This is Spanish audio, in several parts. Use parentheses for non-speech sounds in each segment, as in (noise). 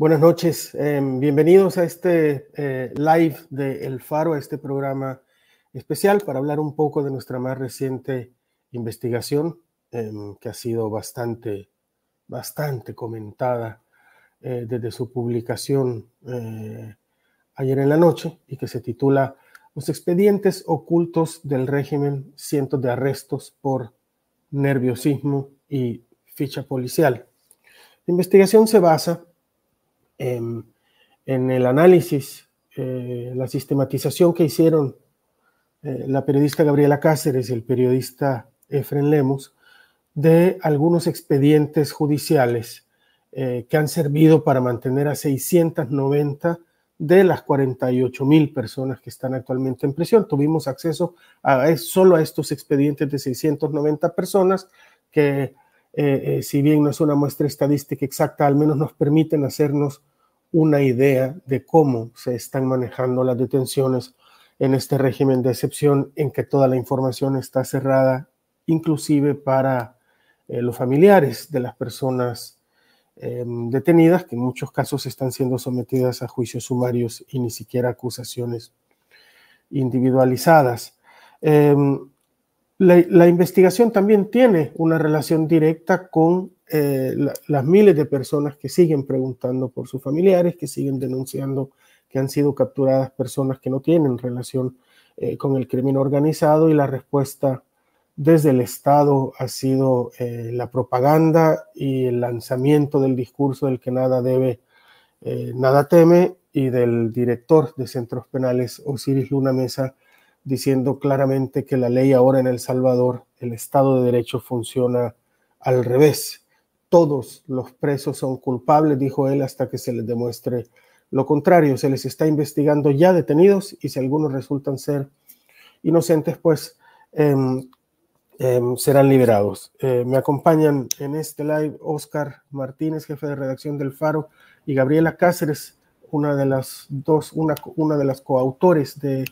Buenas noches, em, bienvenidos a este eh, live de El Faro, a este programa especial para hablar un poco de nuestra más reciente investigación, em, que ha sido bastante, bastante comentada eh, desde su publicación eh, ayer en la noche y que se titula Los expedientes ocultos del régimen, cientos de arrestos por nerviosismo y ficha policial. La investigación se basa en, el análisis, eh, la sistematización que hicieron eh, la periodista Gabriela Cáceres y el periodista Efren Lemos de algunos expedientes judiciales eh, que han servido para mantener a 690 de las 48 mil personas que están actualmente en prisión. Tuvimos acceso a, solo a estos expedientes de 690 personas que, si bien no es una muestra estadística exacta, al menos nos permiten hacernos una idea de cómo se están manejando las detenciones en este régimen de excepción en que toda la información está cerrada, inclusive para eh, los familiares de las personas em, detenidas, que en muchos casos están siendo sometidas a juicios sumarios y ni siquiera acusaciones individualizadas. Em, la, investigación también tiene una relación directa con eh, las miles de personas que siguen preguntando por sus familiares, que siguen denunciando que han sido capturadas personas que no tienen relación eh, con el crimen organizado y la respuesta desde el Estado ha sido eh, la propaganda y el lanzamiento del discurso del que nada debe, nada teme y del director de centros penales, Osiris Luna Mesa, diciendo claramente que la ley ahora en El Salvador, el Estado de Derecho funciona al revés. Todos los presos son culpables, dijo él, hasta que se les demuestre lo contrario. Se les está investigando ya detenidos y si algunos resultan ser inocentes, pues em, em, serán liberados. Eh, me acompañan en este live Oscar Martínez, jefe de redacción del Faro, y Gabriela Cáceres, una de las dos, una, de las coautores de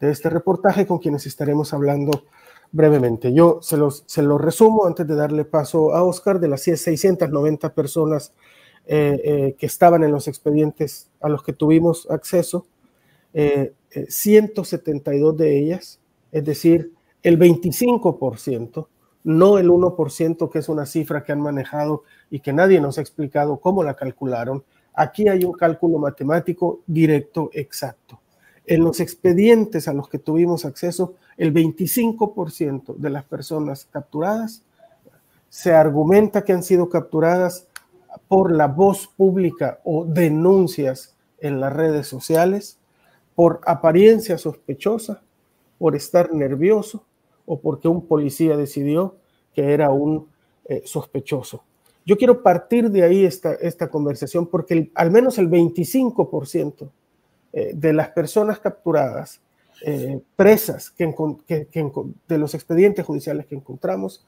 de este reportaje con quienes estaremos hablando brevemente. Yo se los, resumo antes de darle paso a Oscar de las 690 personas eh, eh, que estaban en los expedientes a los que tuvimos acceso, 172 eh, de ellas, es decir, el 25%, no el 1%, que es una cifra que han manejado y que nadie nos ha explicado cómo la calcularon. Aquí hay un cálculo matemático directo, exacto. En los expedientes a los que tuvimos acceso, el 25% de las personas capturadas se argumenta que han sido capturadas por la voz pública o denuncias en las redes sociales, por apariencia sospechosa, por estar nervioso o porque un policía decidió que era un eh, sospechoso. Yo quiero partir de ahí esta, esta conversación porque al menos el 25% eh, de las personas capturadas, eh, presas que, de los expedientes judiciales que encontramos,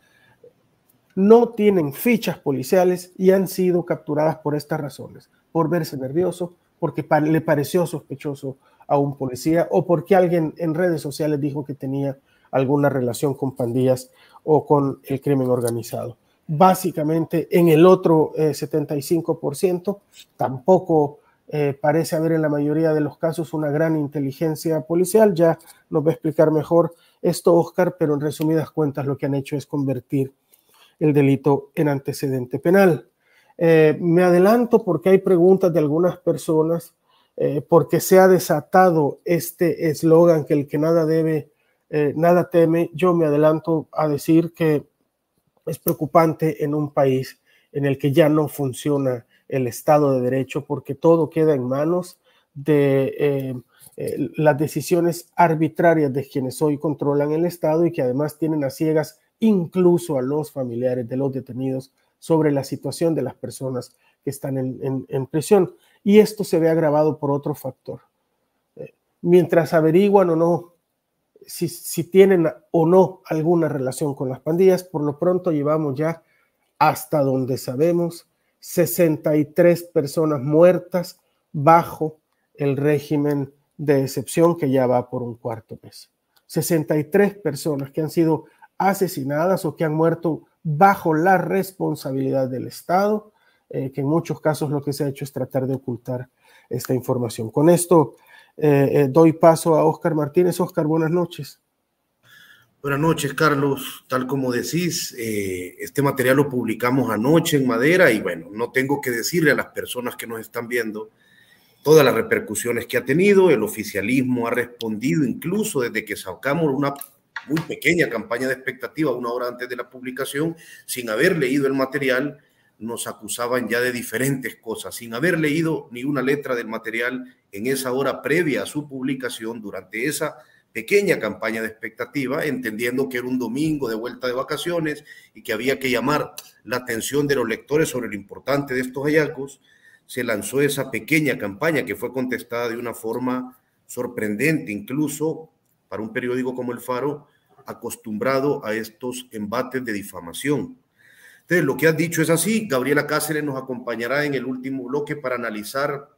no tienen fichas policiales y han sido capturadas por estas razones, por verse nervioso, porque le pareció sospechoso a un policía o porque alguien en redes sociales dijo que tenía alguna relación con pandillas o con el crimen organizado. Básicamente, en el otro 75% eh, tampoco eh, parece haber en la mayoría de los casos una gran inteligencia policial. Ya nos va a explicar mejor esto Oscar, pero en resumidas cuentas lo que han hecho es convertir el delito en antecedente penal. Eh, me adelanto porque hay preguntas de algunas personas, eh, porque se ha desatado este eslogan que el que nada debe, nada teme. Yo me adelanto a decir que es preocupante en un país en el que ya no funciona el Estado de Derecho, porque todo queda en manos de eh, eh, las decisiones arbitrarias de quienes hoy controlan el Estado y que además tienen a ciegas incluso a los familiares de los detenidos sobre la situación de las personas que están en, prisión. Y esto se ve agravado por otro factor. Eh, mientras averiguan o no si, si, tienen o no alguna relación con las pandillas, por lo pronto llevamos ya hasta donde sabemos 63 personas muertas bajo el régimen de excepción que ya va por un cuarto mes. 63 personas que han sido asesinadas o que han muerto bajo la responsabilidad del Estado que en muchos casos lo que se ha hecho es tratar de ocultar esta información. Con esto doy paso a Oscar Martínez. Oscar, buenas noches. Buenas noches, Carlos. Tal como decís, eh, este material lo publicamos anoche en Madera y bueno, no tengo que decirle a las personas que nos están viendo todas las repercusiones que ha tenido. El oficialismo ha respondido incluso desde que sacamos una muy pequeña campaña de expectativa una hora antes de la publicación, sin haber leído el material, nos acusaban ya de diferentes cosas, sin haber leído ni una letra del material en esa hora previa a su publicación, durante esa pequeña campaña de expectativa, entendiendo que era un domingo de vuelta de vacaciones y que había que llamar la atención de los lectores sobre lo importante de estos hallazgos, se lanzó esa pequeña campaña que fue contestada de una forma sorprendente, incluso para un periódico como El Faro, acostumbrado a estos embates de difamación. Entonces, lo que has dicho es así. Gabriela Cáceres nos acompañará en el último bloque para analizar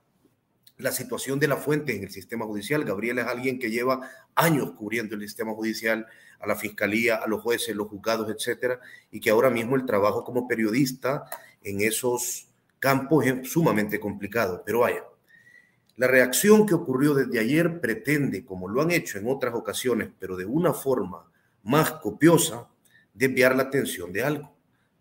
la situación de la fuente en el sistema judicial. Gabriel es alguien que lleva años cubriendo el sistema judicial, a la fiscalía, a los jueces, los juzgados, etcétera, y que ahora mismo el trabajo como periodista en esos campos es sumamente complicado. Pero vaya, la reacción que ocurrió desde ayer pretende, como lo han hecho en otras ocasiones, pero de una forma más copiosa, desviar la atención de algo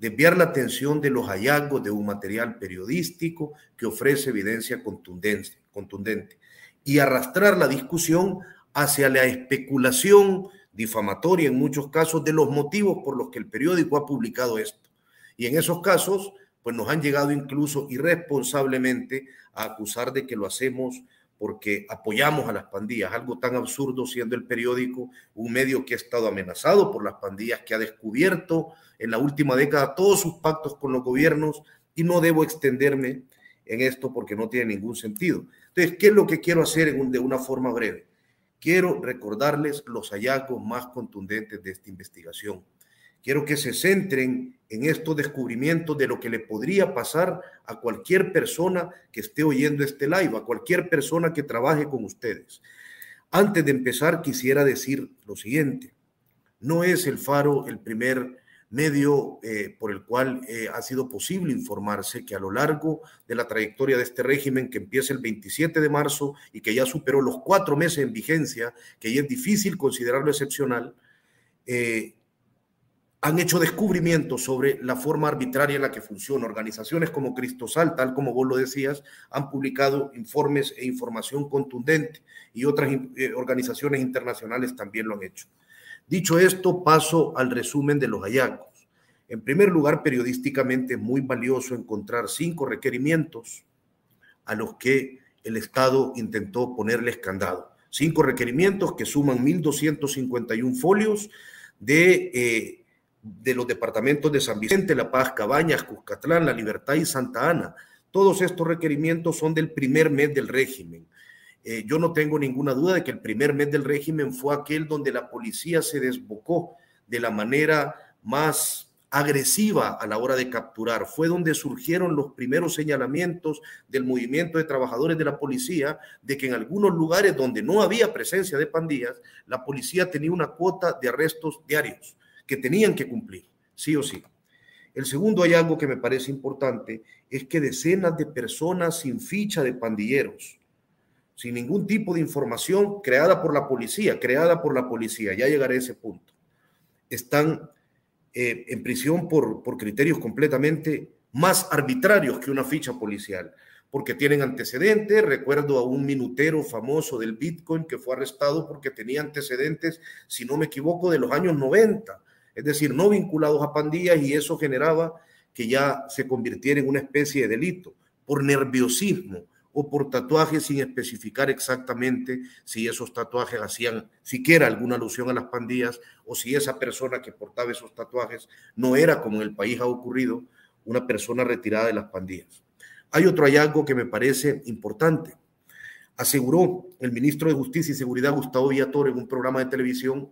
desviar la atención de los hallazgos de un material periodístico que ofrece evidencia contundente, contundente y arrastrar la discusión hacia la especulación difamatoria en muchos casos de los motivos por los que el periódico ha publicado esto. Y en esos casos, pues nos han llegado incluso irresponsablemente a acusar de que lo hacemos porque apoyamos a las pandillas, algo tan absurdo siendo el periódico un medio que ha estado amenazado por las pandillas, que ha descubierto en la última década todos sus pactos con los gobiernos y no debo extenderme en esto porque no tiene ningún sentido. Entonces, ¿qué es lo que quiero hacer de una forma breve? Quiero recordarles los hallazgos más contundentes de esta investigación. Quiero que se centren en estos descubrimientos de lo que le podría pasar a cualquier persona que esté oyendo este live, a cualquier persona que trabaje con ustedes. Antes de empezar, quisiera decir lo siguiente. No es el faro el primer medio eh, por el cual eh, ha sido posible informarse que a lo largo de la trayectoria de este régimen que empieza el 27 de marzo y que ya superó los cuatro meses en vigencia, que ya es difícil considerarlo excepcional, eh, han hecho descubrimientos sobre la forma arbitraria en la que funciona. Organizaciones como Cristosal, tal como vos lo decías, han publicado informes e información contundente y otras organizaciones internacionales también lo han hecho. Dicho esto, paso al resumen de los hallazgos. En primer lugar, periodísticamente es muy valioso encontrar cinco requerimientos a los que el Estado intentó ponerles candado. Cinco requerimientos que suman 1.251 folios de, eh, de los departamentos de San Vicente, La Paz, Cabañas, Cuscatlán, La Libertad y Santa Ana. Todos estos requerimientos son del primer mes del régimen. Eh, yo no tengo ninguna duda de que el primer mes del régimen fue aquel donde la policía se desbocó de la manera más agresiva a la hora de capturar. Fue donde surgieron los primeros señalamientos del movimiento de trabajadores de la policía de que en algunos lugares donde no había presencia de pandillas, la policía tenía una cuota de arrestos diarios que tenían que cumplir, sí o sí. El segundo hallazgo que me parece importante es que decenas de personas sin ficha de pandilleros, sin ningún tipo de información creada por la policía, creada por la policía, ya llegaré a ese punto, están eh, en prisión por, por criterios completamente más arbitrarios que una ficha policial, porque tienen antecedentes. Recuerdo a un minutero famoso del Bitcoin que fue arrestado porque tenía antecedentes, si no me equivoco, de los años 90, es decir, no vinculados a pandillas y eso generaba que ya se convirtiera en una especie de delito por nerviosismo, o por tatuajes sin especificar exactamente si esos tatuajes hacían siquiera alguna alusión a las pandillas o si esa persona que portaba esos tatuajes no era, como en el país ha ocurrido, una persona retirada de las pandillas. Hay otro hallazgo que me parece importante. Aseguró el ministro de Justicia y Seguridad, Gustavo Villator, en un programa de televisión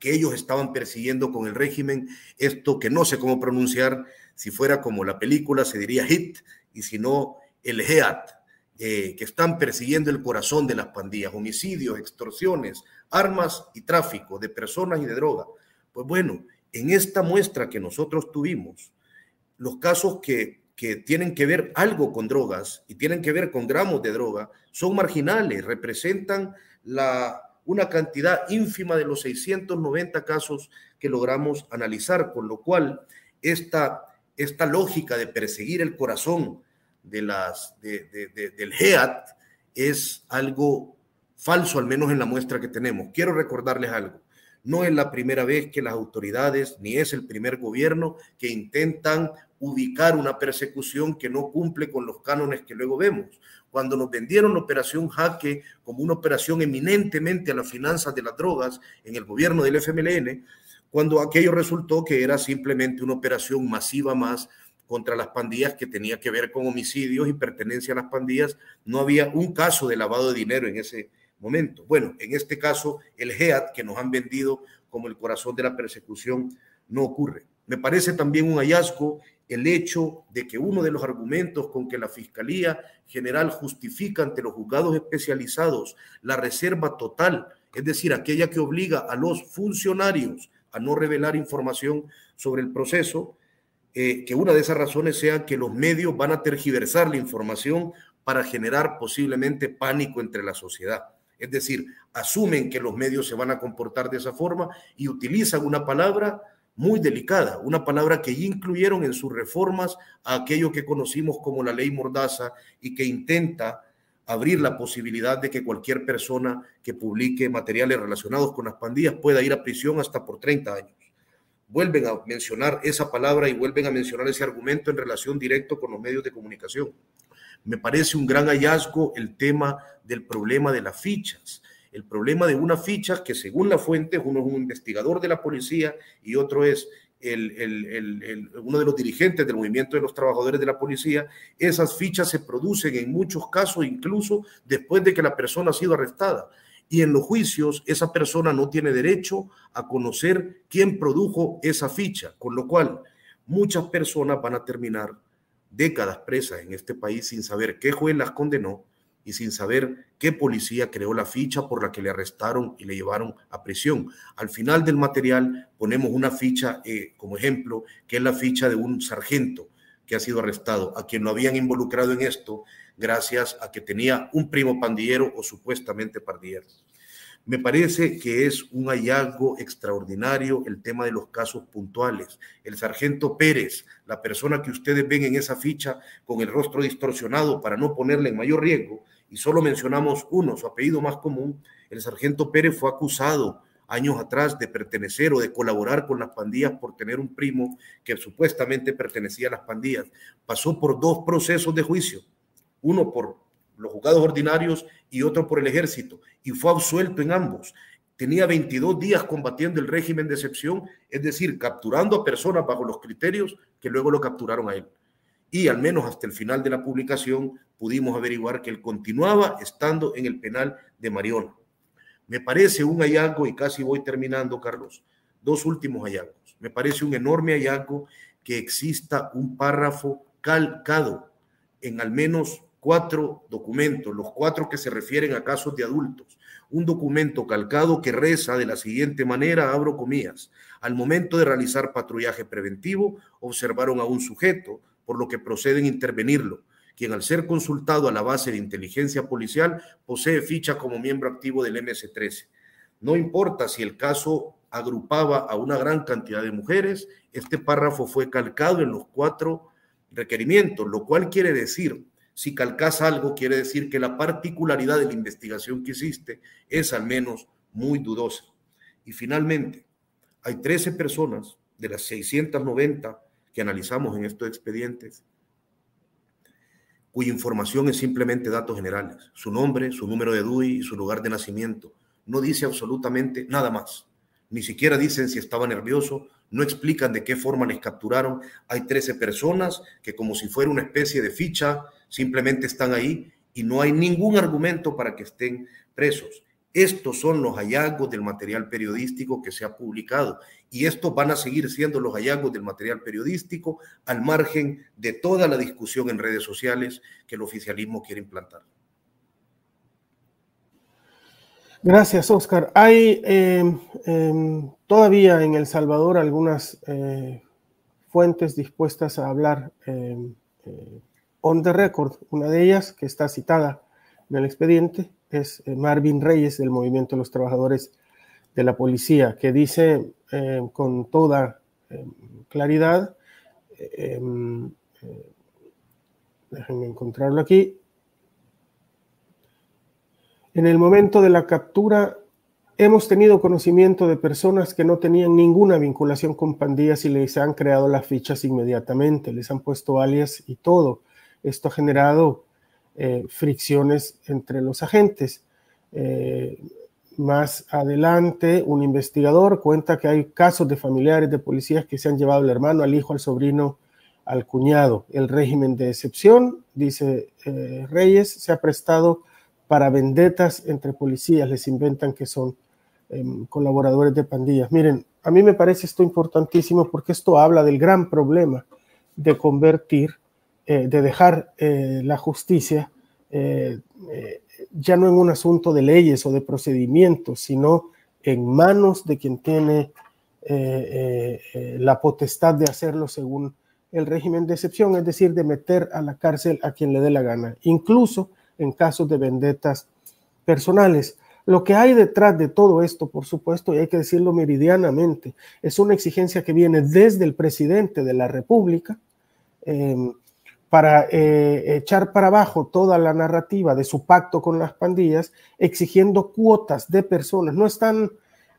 que ellos estaban persiguiendo con el régimen esto que no sé cómo pronunciar, si fuera como la película se diría HIT y si no el HEAT, eh, que están persiguiendo el corazón de las pandillas, homicidios, extorsiones, armas y tráfico de personas y de droga. Pues bueno, en esta muestra que nosotros tuvimos, los casos que que tienen que ver algo con drogas y tienen que ver con gramos de droga son marginales, representan la, una cantidad ínfima de los 690 casos que logramos analizar, con lo cual esta, esta lógica de perseguir el corazón de las, del GEAT es algo falso, al menos en la muestra que tenemos. Quiero recordarles algo. No es la primera vez que las autoridades, ni es el primer gobierno que intentan ubicar una persecución que no cumple con los cánones que luego vemos. Cuando nos vendieron la operación Jaque como una operación eminentemente a las finanzas de las drogas en el gobierno del FMLN, cuando aquello resultó que era simplemente una operación masiva más contra las pandillas que tenía que ver con homicidios y pertenencia a las pandillas, no había un caso de lavado de dinero en ese momento. Bueno, en este caso, el GEAT que nos han vendido como el corazón de la persecución no ocurre. Me parece también un hallazgo el hecho de que uno de los argumentos con que la Fiscalía General justifica ante los juzgados especializados la reserva total, es decir, aquella que obliga a los funcionarios a no revelar información sobre el proceso, eh, que una de esas razones sea que los medios van a tergiversar la información para generar posiblemente pánico entre la sociedad. Es decir, asumen que los medios se van a comportar de esa forma y utilizan una palabra muy delicada, una palabra que incluyeron en sus reformas a aquello que conocimos como la ley Mordaza y que intenta abrir la posibilidad de que cualquier persona que publique materiales relacionados con las pandillas pueda ir a prisión hasta por 30 años. Vuelven a mencionar esa palabra y vuelven a mencionar ese argumento en relación directo con los medios de comunicación. Me parece un gran hallazgo el tema del problema de las fichas el problema de una ficha que según la fuente, uno es un investigador de la policía y otro es el, uno de los dirigentes del movimiento de los trabajadores de la policía, esas fichas se producen en muchos casos incluso después de que la persona ha sido arrestada. Y en los juicios esa persona no tiene derecho a conocer quién produjo esa ficha, con lo cual muchas personas van a terminar décadas presas en este país sin saber qué juez las condenó, y sin saber qué policía creó la ficha por la que le arrestaron y le llevaron a prisión. Al final del material ponemos una ficha eh, como ejemplo, que es la ficha de un sargento que ha sido arrestado, a quien lo habían involucrado en esto gracias a que tenía un primo pandillero o supuestamente pandillero. Me parece que es un hallazgo extraordinario el tema de los casos puntuales. El sargento Pérez, la persona que ustedes ven en esa ficha con el rostro distorsionado para no ponerle en mayor riesgo, y solo mencionamos uno, su apellido más común, el sargento Pérez fue acusado años atrás de pertenecer o de colaborar con las pandillas por tener un primo que supuestamente pertenecía a las pandillas. Pasó por dos procesos de juicio, uno por los juzgados ordinarios y otro por el ejército, y fue absuelto en ambos. Tenía 22 días combatiendo el régimen de excepción, es decir, capturando a personas bajo los criterios que luego lo capturaron a él y al menos hasta el final de la publicación pudimos averiguar que él continuaba estando en el penal de Mariona. Me parece un hallazgo, y casi voy terminando, Carlos, dos últimos hallazgos. Me parece un enorme hallazgo que exista un párrafo calcado en al menos cuatro documentos, los cuatro que se refieren a casos de adultos. Un documento calcado que reza de la siguiente manera, abro comillas, al momento de realizar patrullaje preventivo, observaron a un sujeto por lo que proceden a intervenirlo, quien al ser consultado a la base de inteligencia policial posee ficha como miembro activo del MS-13. No importa si el caso agrupaba a una gran cantidad de mujeres, este párrafo fue calcado en los cuatro requerimientos, lo cual quiere decir, si calcas algo, quiere decir que la particularidad de la investigación que hiciste es al menos muy dudosa. Y finalmente, hay 13 personas de las 690 que analizamos en estos expedientes, cuya información es simplemente datos generales, su nombre, su número de DUI y su lugar de nacimiento. No dice absolutamente nada más. Ni siquiera dicen si estaba nervioso, no explican de qué forma les capturaron. Hay 13 personas que como si fuera una especie de ficha, simplemente están ahí y no hay ningún argumento para que estén presos. Estos son los hallazgos del material periodístico que se ha publicado y estos van a seguir siendo los hallazgos del material periodístico al margen de toda la discusión en redes sociales que el oficialismo quiere implantar. Gracias, Oscar. Hay em, em, todavía en El Salvador algunas eh, fuentes dispuestas a hablar em, on the record. Una de ellas, que está citada en el expediente, es Marvin Reyes del Movimiento de los Trabajadores de la Policía, que dice con toda claridad, déjenme encontrarlo aquí, en el momento de la captura hemos tenido conocimiento de personas que no tenían ninguna vinculación con pandillas y les han creado las fichas inmediatamente, les han puesto alias y todo. Esto ha generado eh, fricciones entre los agentes. Eh, más adelante, un investigador cuenta que hay casos de familiares de policías que se han llevado al hermano, al hijo, al sobrino, al cuñado. El régimen de excepción, dice eh, Reyes, se ha prestado para vendetas entre policías, les inventan que son em, colaboradores de pandillas. Miren, a mí me parece esto importantísimo porque esto habla del gran problema de convertir, eh, de dejar eh, la justicia eh, ya no en un asunto de leyes o de procedimientos, sino en manos de quien tiene la potestad de hacerlo según el régimen de excepción, es decir, de meter a la cárcel a quien le dé la gana. Incluso en casos de vendetas personales. Lo que hay detrás de todo esto, por supuesto, y hay que decirlo meridianamente, es una exigencia que viene desde el presidente de la República em, para eh, echar para abajo toda la narrativa de su pacto con las pandillas, exigiendo cuotas de personas. No están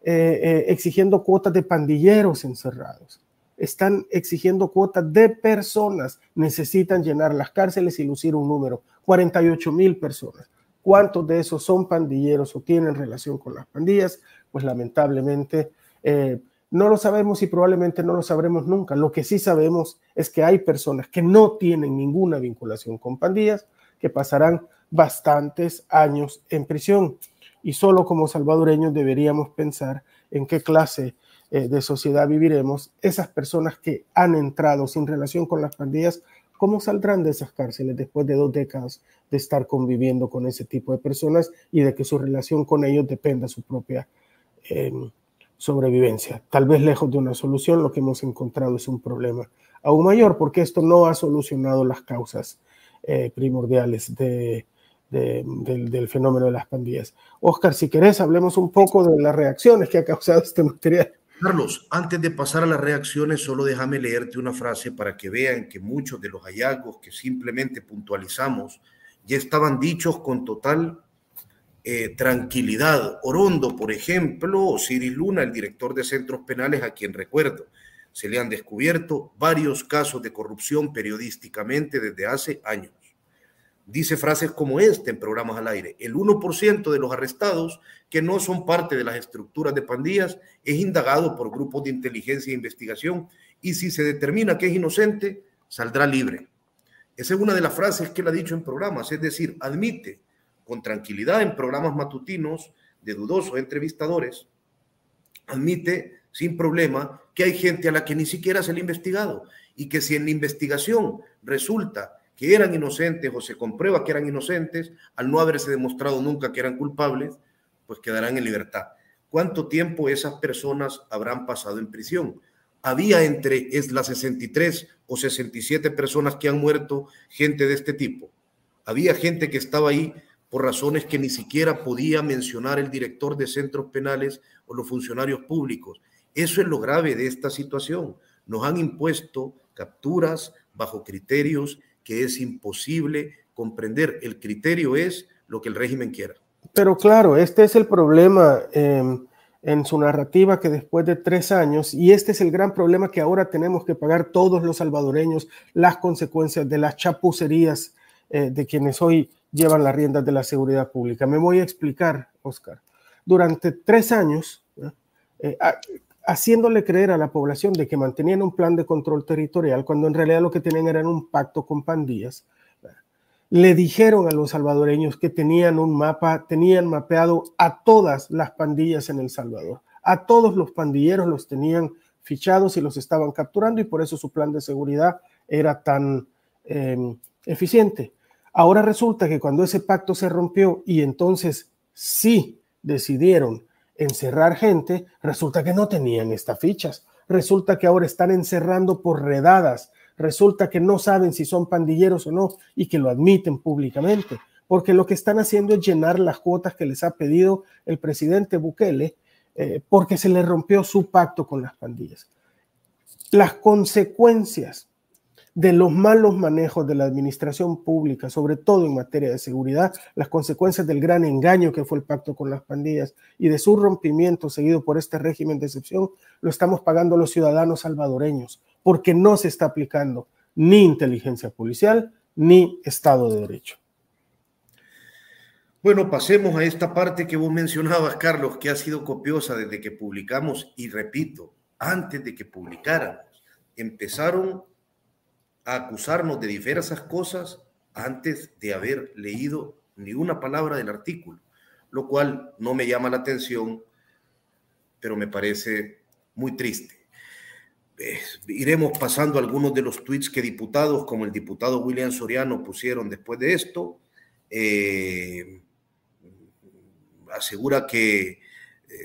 eh, eh, exigiendo cuotas de pandilleros encerrados, están exigiendo cuotas de personas. Necesitan llenar las cárceles y lucir un número. 48 mil personas. ¿Cuántos de esos son pandilleros o tienen relación con las pandillas? Pues lamentablemente no lo sabemos y probablemente no lo sabremos nunca. Lo que sí sabemos es que hay personas que no tienen ninguna vinculación con pandillas, que pasarán bastantes años en prisión. Y solo como salvadoreños deberíamos pensar en qué clase eh, de sociedad viviremos esas personas que han entrado sin relación con las pandillas ¿Cómo saldrán de esas cárceles después de dos décadas de estar conviviendo con ese tipo de personas y de que su relación con ellos dependa de su propia em, sobrevivencia? Tal vez lejos de una solución, lo que hemos encontrado es un problema aún mayor, porque esto no ha solucionado las causas eh, primordiales del, del, fenómeno de las pandillas. Oscar, si querés, hablemos un poco de las reacciones que ha causado este material. Carlos, antes de pasar a las reacciones, solo déjame leerte una frase para que vean que muchos de los hallazgos que simplemente puntualizamos ya estaban dichos con total eh, tranquilidad. Orondo, por ejemplo, o Cyril Luna, el director de centros penales, a quien recuerdo, se le han descubierto varios casos de corrupción periodísticamente desde hace años dice frases como este en programas al aire. El 1% de los arrestados que no son parte de las estructuras de pandillas es indagado por grupos de inteligencia e investigación y si se determina que es inocente, saldrá libre. Esa es una de las frases que él ha dicho en programas, es decir, admite con tranquilidad en programas matutinos de dudosos entrevistadores, admite sin problema que hay gente a la que ni siquiera se le ha investigado y que si en la investigación resulta que eran inocentes o se comprueba que eran inocentes, al no haberse demostrado nunca que eran culpables, pues quedarán en libertad. ¿Cuánto tiempo esas personas habrán pasado en prisión? Había entre es las 63 o 67 personas que han muerto gente de este tipo. Había gente que estaba ahí por razones que ni siquiera podía mencionar el director de centros penales o los funcionarios públicos. Eso es lo grave de esta situación. Nos han impuesto capturas bajo criterios que es imposible comprender. El criterio es lo que el régimen quiera. Pero claro, este es el problema em, en su narrativa que después de tres años, y este es el gran problema que ahora tenemos que pagar todos los salvadoreños, las consecuencias de las chapucerías eh, de quienes hoy llevan las riendas de la seguridad pública. Me voy a explicar, Oscar. Durante tres años, eh, haciéndole creer a la población de que mantenían un plan de control territorial cuando en realidad lo que tenían era un pacto con pandillas. Le dijeron a los salvadoreños que tenían un mapa, tenían mapeado a todas las pandillas en El Salvador. A todos los pandilleros los tenían fichados y los estaban capturando y por eso su plan de seguridad era tan em, eficiente. Ahora resulta que cuando ese pacto se rompió y entonces sí decidieron encerrar gente, resulta que no tenían estas fichas. Resulta que ahora están encerrando por redadas resulta que no saben si son pandilleros o no y que lo admiten públicamente, porque lo que están haciendo es llenar las cuotas que les ha pedido el presidente Bukele, eh, porque se le rompió su pacto con las pandillas. Las consecuencias de los malos manejos de la administración pública, sobre todo en materia de seguridad, las consecuencias del gran engaño que fue el pacto con las pandillas y de su rompimiento seguido por este régimen de excepción, lo estamos pagando los ciudadanos salvadoreños, porque no se está aplicando ni inteligencia policial ni Estado de Derecho. Bueno, pasemos a esta parte que vos mencionabas, Carlos, que ha sido copiosa desde que publicamos y repito, antes de que publicáramos, empezaron a acusarnos de diversas cosas antes de haber leído ni una palabra del artículo, lo cual no me llama la atención, pero me parece muy triste. iremos pasando algunos de los tweets que diputados como el diputado William Soriano pusieron después de esto. Eh, asegura que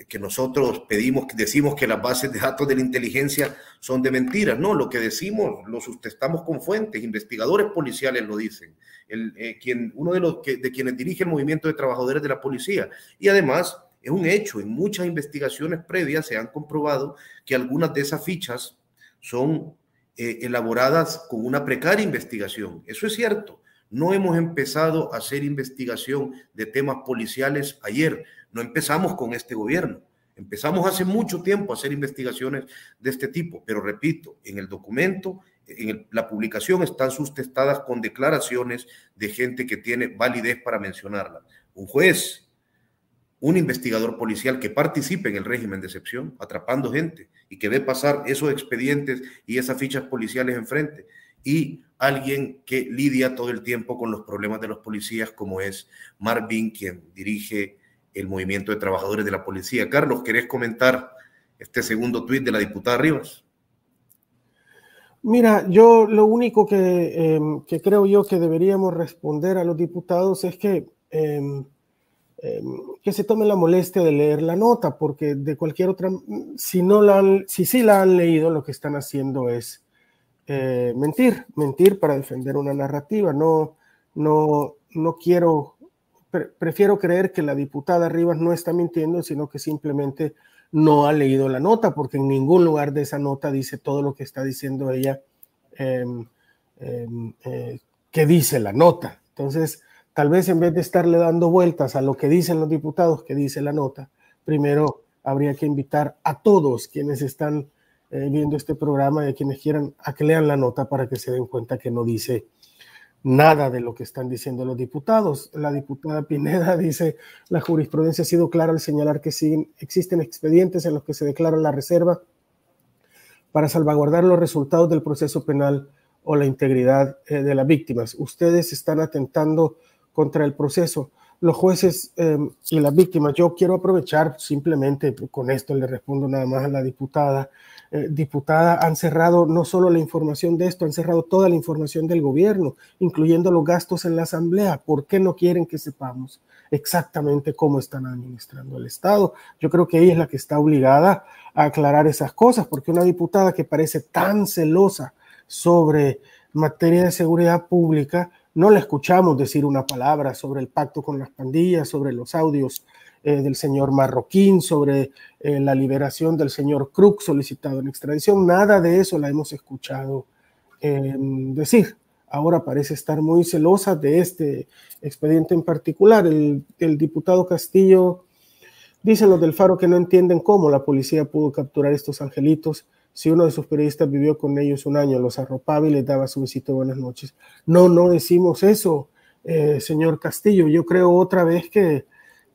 que nosotros pedimos, decimos que las bases de datos de la inteligencia son de mentiras. No, lo que decimos lo sustentamos con fuentes, investigadores policiales lo dicen, el, eh, quien, uno de, los que, de quienes dirige el movimiento de trabajadores de la policía. Y además es un hecho, en muchas investigaciones previas se han comprobado que algunas de esas fichas son eh, elaboradas con una precaria investigación. Eso es cierto. No hemos empezado a hacer investigación de temas policiales ayer no empezamos con este gobierno. Empezamos hace mucho tiempo a hacer investigaciones de este tipo, pero repito, en el documento, en la publicación están sustentadas con declaraciones de gente que tiene validez para mencionarla. Un juez, un investigador policial que participe en el régimen de excepción, atrapando gente y que ve pasar esos expedientes y esas fichas policiales enfrente, y alguien que lidia todo el tiempo con los problemas de los policías, como es Marvin, quien dirige el movimiento de trabajadores de la policía. Carlos, ¿querés comentar este segundo tuit de la diputada Rivas? Mira, yo lo único em, que, creo yo que deberíamos responder a los diputados es que, em, em, que se tomen la molestia de leer la nota, porque de cualquier otra, si no la han, si sí la han leído, lo que están haciendo es eh, mentir, mentir para defender una narrativa. No, no, no quiero prefiero creer que la diputada Rivas no está mintiendo, sino que simplemente no ha leído la nota, porque en ningún lugar de esa nota dice todo lo que está diciendo ella, em, em, eh, que dice la nota. Entonces, tal vez en vez de estarle dando vueltas a lo que dicen los diputados que dice la nota, primero habría que invitar a todos quienes están eh, viendo este programa y a quienes quieran a que lean la nota para que se den cuenta que no dice nada de lo que están diciendo los diputados. La diputada Pineda (laughs) dice, la jurisprudencia ha sido clara al señalar que existen expedientes en los que se declara la reserva para salvaguardar los resultados del proceso penal o la integridad eh, de las víctimas. Ustedes están atentando contra el proceso. Los jueces em, y las víctimas, yo quiero aprovechar simplemente, con esto le respondo nada más a la diputada, eh, diputada, han cerrado no solo la información de esto, han cerrado toda la información del gobierno, incluyendo los gastos en la asamblea. ¿Por qué no quieren que sepamos exactamente cómo están administrando el Estado? Yo creo que ella es la que está obligada a aclarar esas cosas, porque una diputada que parece tan celosa sobre materia de seguridad pública, no la escuchamos decir una palabra sobre el pacto con las pandillas, sobre los audios eh, del señor Marroquín, sobre eh, la liberación del señor Krug solicitado en extradición. Nada de eso la hemos escuchado em, decir. Ahora parece estar muy celosa de este expediente en particular. El, el diputado Castillo dice los del Faro que no entienden cómo la policía pudo capturar estos angelitos si uno de sus periodistas vivió con ellos un año, los arropaba y les daba su visita buenas noches. No, no decimos eso, eh, señor Castillo. Yo creo otra vez que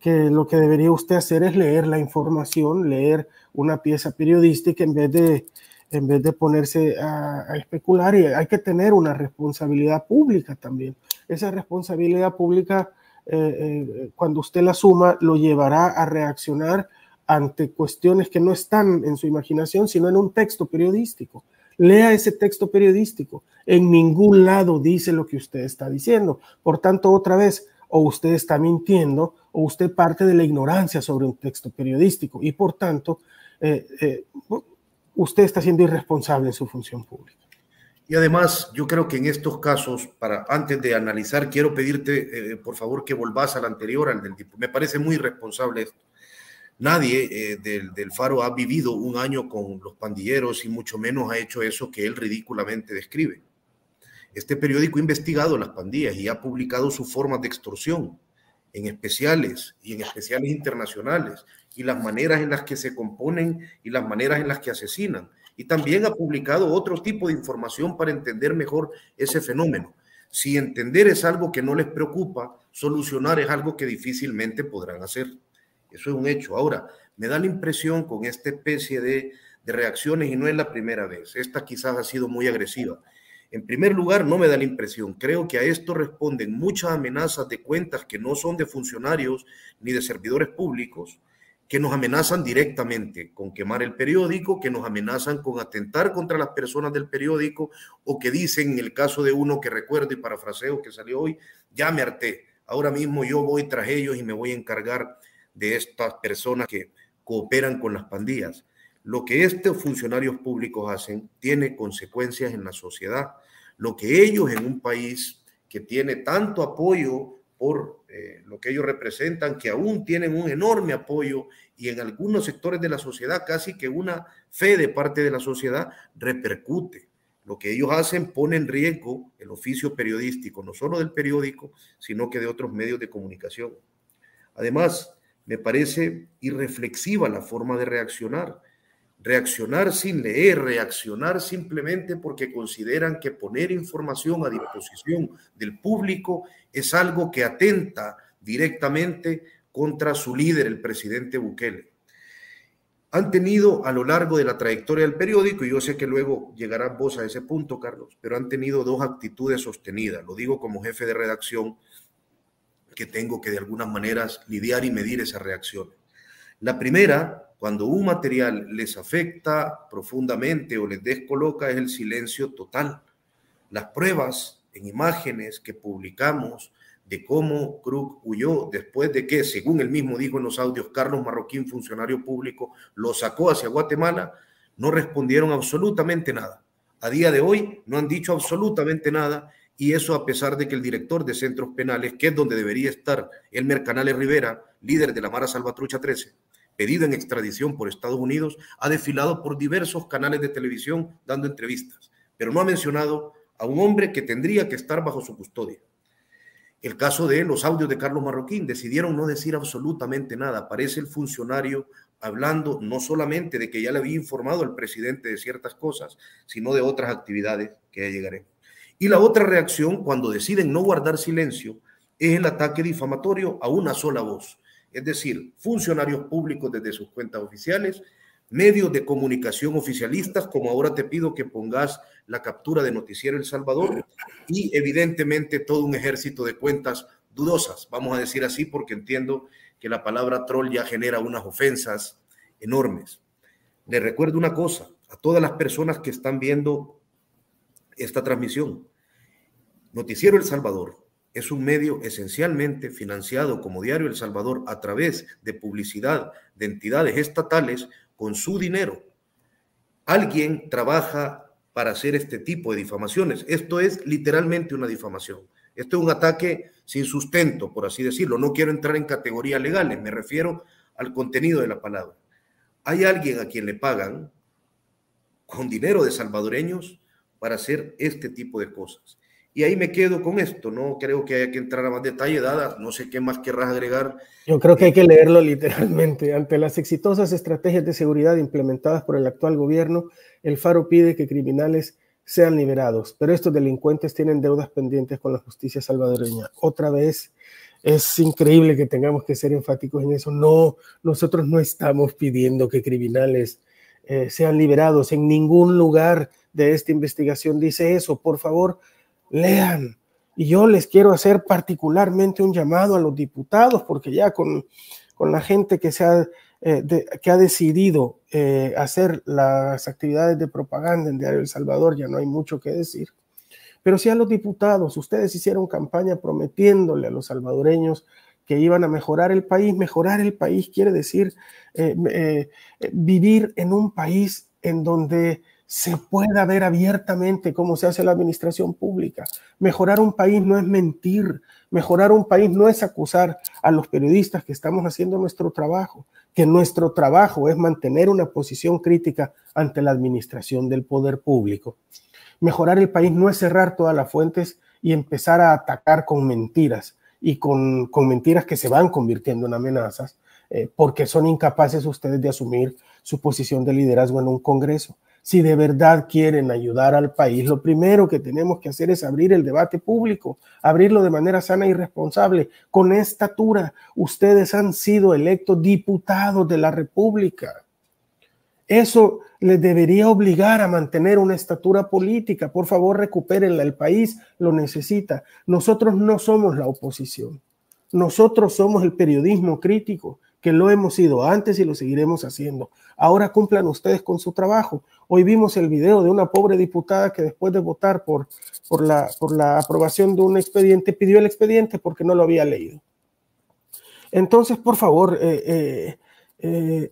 que lo que debería usted hacer es leer la información, leer una pieza periodística en vez de, en vez de ponerse a, especular y hay que tener una responsabilidad pública también. Esa responsabilidad pública, eh, eh, cuando usted la suma, lo llevará a reaccionar ante cuestiones que no están en su imaginación, sino en un texto periodístico. Lea ese texto periodístico. En ningún lado dice lo que usted está diciendo. Por tanto, otra vez, o usted está mintiendo o usted parte de la ignorancia sobre un texto periodístico y por tanto eh, eh, usted está siendo irresponsable en su función pública. Y además, yo creo que en estos casos, para antes de analizar, quiero pedirte, eh, por favor, que volvás al anterior, al del. Me parece muy responsable esto. Nadie eh, del, del, Faro ha vivido un año con los pandilleros y mucho menos ha hecho eso que él ridículamente describe. Este periódico ha investigado las pandillas y ha publicado sus formas de extorsión en especiales y en especiales internacionales y las maneras en las que se componen y las maneras en las que asesinan. Y también ha publicado otro tipo de información para entender mejor ese fenómeno. Si entender es algo que no les preocupa, solucionar es algo que difícilmente podrán hacer. Eso es un hecho. Ahora, me da la impresión con esta especie de, de reacciones, y no es la primera vez, esta quizás ha sido muy agresiva, en primer lugar, no me da la impresión. Creo que a esto responden muchas amenazas de cuentas que no son de funcionarios ni de servidores públicos, que nos amenazan directamente con quemar el periódico, que nos amenazan con atentar contra las personas del periódico o que dicen, en el caso de uno que recuerdo y parafraseo que salió hoy, ya me harté. Ahora mismo yo voy tras ellos y me voy a encargar de estas personas que cooperan con las pandillas. Lo que estos funcionarios públicos hacen tiene consecuencias en la sociedad. Lo que ellos en un país que tiene tanto apoyo por eh, lo que ellos representan, que aún tienen un enorme apoyo y en algunos sectores de la sociedad casi que una fe de parte de la sociedad repercute. Lo que ellos hacen pone en riesgo el oficio periodístico, no solo del periódico, sino que de otros medios de comunicación. Además, me parece irreflexiva la forma de reaccionar reaccionar sin leer, reaccionar simplemente porque consideran que poner información a disposición del público es algo que atenta directamente contra su líder, el presidente Bukele. Han tenido a lo largo de la trayectoria del periódico, y yo sé que luego llegarás vos a ese punto, Carlos, pero han tenido dos actitudes sostenidas. Lo digo como jefe de redacción, que tengo que de algunas maneras lidiar y medir esa reacción. La primera cuando un material les afecta profundamente o les descoloca es el silencio total. Las pruebas en imágenes que publicamos de cómo Krug huyó después de que, según él mismo dijo en los audios, Carlos Marroquín, funcionario público, lo sacó hacia Guatemala, no respondieron absolutamente nada. A día de hoy no han dicho absolutamente nada y eso a pesar de que el director de centros penales, que es donde debería estar Elmer Canales Rivera, líder de la Mara Salvatrucha 13, pedido en extradición por Estados Unidos, ha desfilado por diversos canales de televisión dando entrevistas, pero no ha mencionado a un hombre que tendría que estar bajo su custodia. El caso de los audios de Carlos Marroquín, decidieron no decir absolutamente nada. Aparece el funcionario hablando no solamente de que ya le había informado al presidente de ciertas cosas, sino de otras actividades que ya llegaré. Y la otra reacción, cuando deciden no guardar silencio, es el ataque difamatorio a una sola voz es decir, funcionarios públicos desde sus cuentas oficiales, medios de comunicación oficialistas, como ahora te pido que pongas la captura de Noticiero El Salvador, y evidentemente todo un ejército de cuentas dudosas, vamos a decir así, porque entiendo que la palabra troll ya genera unas ofensas enormes. Les recuerdo una cosa a todas las personas que están viendo esta transmisión. Noticiero El Salvador es un medio esencialmente financiado como Diario El Salvador a través de publicidad de entidades estatales con su dinero. Alguien trabaja para hacer este tipo de difamaciones. Esto es literalmente una difamación. Esto es un ataque sin sustento, por así decirlo. No quiero entrar en categorías legales, me refiero al contenido de la palabra. Hay alguien a quien le pagan con dinero de salvadoreños para hacer este tipo de cosas. Y ahí me quedo con esto, no creo que haya que entrar a más detalle, dada, no sé qué más querrás agregar. Yo creo que hay que leerlo literalmente. Ante las exitosas estrategias de seguridad implementadas por el actual gobierno, el Faro pide que criminales sean liberados, pero estos delincuentes tienen deudas pendientes con la justicia salvadoreña. Otra vez, es increíble que tengamos que ser enfáticos en eso. No, nosotros no estamos pidiendo que criminales eh, sean liberados. En ningún lugar de esta investigación dice eso. Por favor, lean. Y yo les quiero hacer particularmente un llamado a los diputados, porque ya con, con la gente que, se ha, eh, que ha decidido eh, hacer las actividades de propaganda en Diario El Salvador, ya no hay mucho que decir. Pero si a los diputados, ustedes hicieron campaña prometiéndole a los salvadoreños que iban a mejorar el país. Mejorar el país quiere decir eh, vivir en un país en donde se pueda ver abiertamente cómo se hace la administración pública. Mejorar un país no es mentir, mejorar un país no es acusar a los periodistas que estamos haciendo nuestro trabajo, que nuestro trabajo es mantener una posición crítica ante la administración del poder público. Mejorar el país no es cerrar todas las fuentes y empezar a atacar con mentiras y con, mentiras que se van convirtiendo en amenazas, eh, porque son incapaces ustedes de asumir su posición de liderazgo en un Congreso si de verdad quieren ayudar al país, lo primero que tenemos que hacer es abrir el debate público, abrirlo de manera sana y responsable. Con estatura, ustedes han sido electos diputados de la República. Eso les debería obligar a mantener una estatura política. Por favor, recupérenla. El país lo necesita. Nosotros no somos la oposición. Nosotros somos el periodismo crítico, que lo hemos sido antes y lo seguiremos haciendo. Ahora cumplan ustedes con su trabajo. Hoy vimos el video de una pobre diputada que después de votar por, por, la, por la aprobación de un expediente, pidió el expediente porque no lo había leído. Entonces, por favor, eh, eh, eh,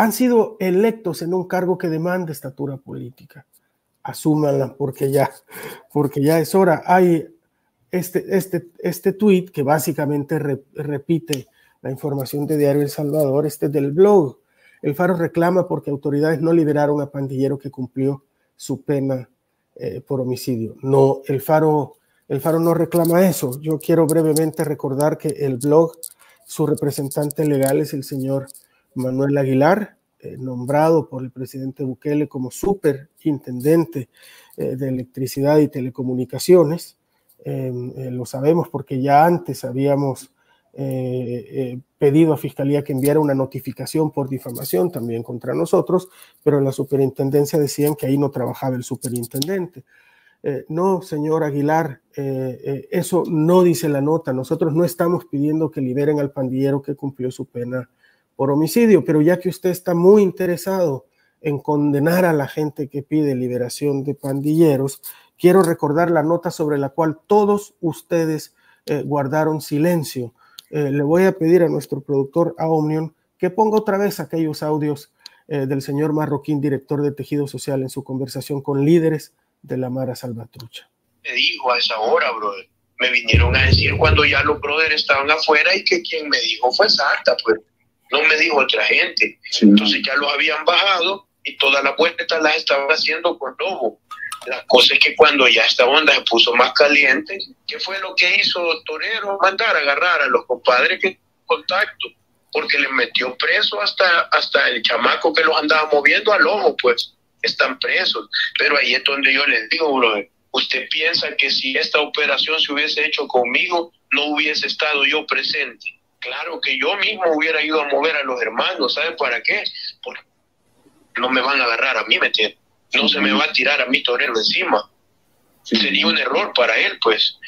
han sido electos en un cargo que demanda estatura política. Asúmanla porque ya, porque ya es hora. Hay este, este, este que básicamente repite la información de Diario El Salvador, este del blog el Faro reclama porque autoridades no liberaron a pandillero que cumplió su pena eh, por homicidio. No, el Faro, el Faro no reclama eso. Yo quiero brevemente recordar que el blog, su representante legal es el señor Manuel Aguilar, eh, nombrado por el presidente Bukele como superintendente eh, de electricidad y telecomunicaciones. lo sabemos porque ya antes habíamos eh, eh, pedido a Fiscalía que enviara una notificación por difamación también contra nosotros, pero en la superintendencia decían que ahí no trabajaba el superintendente. Eh, no, señor Aguilar, eso no dice la nota. Nosotros no estamos pidiendo que liberen al pandillero que cumplió su pena por homicidio, pero ya que usted está muy interesado en condenar a la gente que pide liberación de pandilleros, quiero recordar la nota sobre la cual todos ustedes guardaron silencio eh, le voy a pedir a nuestro productor, a Omnion, que ponga otra vez aquellos audios eh, del señor Marroquín, director de Tejido Social, en su conversación con líderes de la Mara Salvatrucha. Me dijo a esa hora, brother. Me vinieron a decir cuando ya los brothers estaban afuera y que quien me dijo fue Santa, pues no me dijo otra gente. Entonces ya los habían bajado y todas las vueltas las estaban haciendo con lobo. La cosa es que cuando ya esta onda se puso más caliente, ¿qué fue lo que hizo Torero? Mandar a agarrar a los compadres que contacto, porque le metió preso hasta, hasta el chamaco que los andaba moviendo al ojo, pues están presos. Pero ahí es donde yo les digo, brother, ¿usted piensa que si esta operación se hubiese hecho conmigo, no hubiese estado yo presente? Claro que yo mismo hubiera ido a mover a los hermanos, ¿sabe para qué? Porque no me van a agarrar a mí, ¿me entiendes? no se me va a tirar a mi torero encima. Sería un error para él, pues.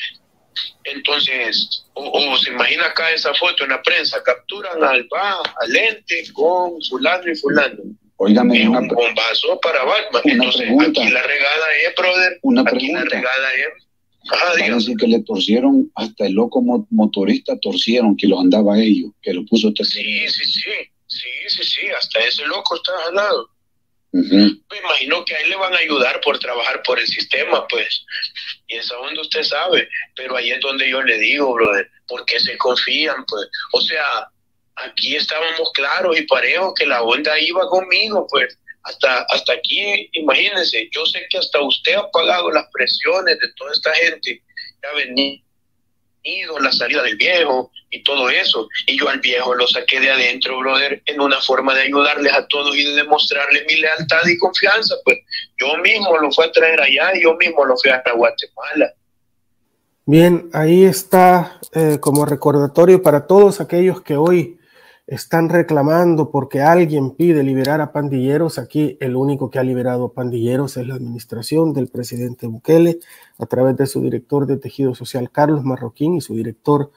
Entonces, o, se imagina acá esa foto en la prensa, capturan al va, al ente con fulano y fulano. Óigame, un bombazo para Batman. Entonces, aquí la regada es, brother. Una aquí pregunta. la regada es. Ajá, decir que le torcieron, hasta el loco motorista torcieron, que lo andaba ellos, que lo puso usted. Sí, sí, sí, sí, sí, sí, hasta ese loco está al lado. Me imagino que ahí le van a ayudar por trabajar por el sistema, pues. Y esa onda usted sabe. Pero ahí es donde yo le digo, brother, ¿por qué se confían? Pues, o sea, aquí estábamos claros y parejos que la onda iba conmigo, pues. Hasta, hasta aquí, imagínense, yo sé que hasta usted ha pagado las presiones de toda esta gente que ha venido la salida del viejo y todo eso. Y yo al viejo lo saqué de adentro, brother, en una forma de ayudarles a todos y de demostrarles mi lealtad y confianza. Pues yo mismo lo fui a traer allá y yo mismo lo fui a Guatemala. Bien, ahí está eh, como recordatorio para todos aquellos que hoy están reclamando porque alguien pide liberar a pandilleros. Aquí el único que ha liberado pandilleros es la administración del presidente Bukele a través de su director de tejido social Carlos Marroquín y su director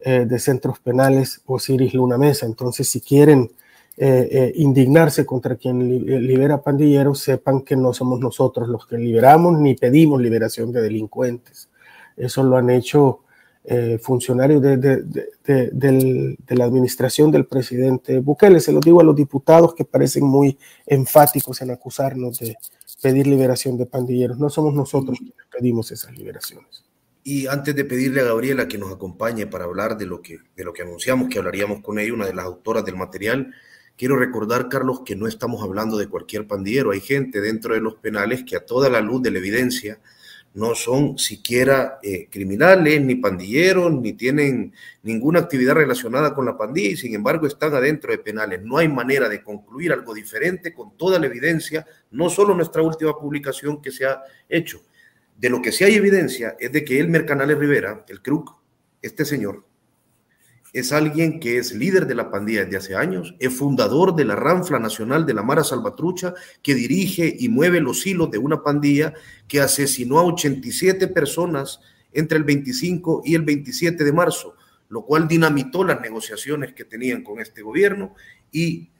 eh, de centros penales Osiris Luna Mesa. Entonces, si quieren eh, eh, indignarse contra quien libera pandilleros, sepan que no somos nosotros los que liberamos ni pedimos liberación de delincuentes. Eso lo han hecho eh, funcionarios de, de, la administración del presidente Bukele. Se lo digo a los diputados que parecen muy enfáticos en acusarnos de pedir liberación de pandilleros. No somos nosotros quienes pedimos esas liberaciones. Y antes de pedirle a Gabriela que nos acompañe para hablar de lo que, de lo que anunciamos, que hablaríamos con ella, una de las autoras del material, quiero recordar, Carlos, que no estamos hablando de cualquier pandillero. Hay gente dentro de los penales que a toda la luz de la evidencia no son siquiera eh, criminales, ni pandilleros, ni tienen ninguna actividad relacionada con la pandilla y sin embargo están adentro de penales. No hay manera de concluir algo diferente con toda la evidencia, no solo nuestra última publicación que se ha hecho. De lo que sí hay evidencia es de que el Mercanales Rivera, el CRUC, este señor, es alguien que es líder de la pandilla desde hace años, es fundador de la Ranfla Nacional de la Mara Salvatrucha, que dirige y mueve los hilos de una pandilla que asesinó a 87 personas entre el 25 y el 27 de marzo, lo cual dinamitó las negociaciones que tenían con este gobierno y